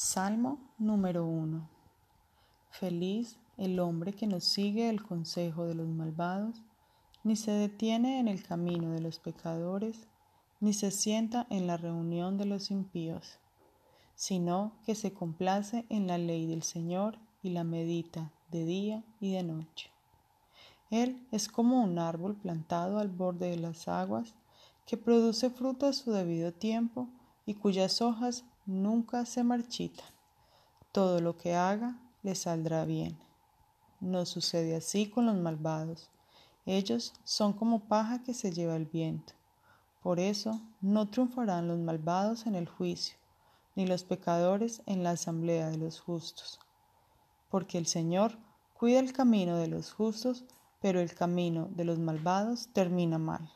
Salmo número 1. Feliz el hombre que no sigue el consejo de los malvados, ni se detiene en el camino de los pecadores, ni se sienta en la reunión de los impíos, sino que se complace en la ley del Señor y la medita de día y de noche. Él es como un árbol plantado al borde de las aguas, que produce fruto a su debido tiempo y cuyas hojas nunca se marchitan. Todo lo que haga le saldrá bien. No sucede así con los malvados. Ellos son como paja que se lleva el viento. Por eso no triunfarán los malvados en el juicio, ni los pecadores en la asamblea de los justos. Porque el Señor cuida el camino de los justos, pero el camino de los malvados termina mal.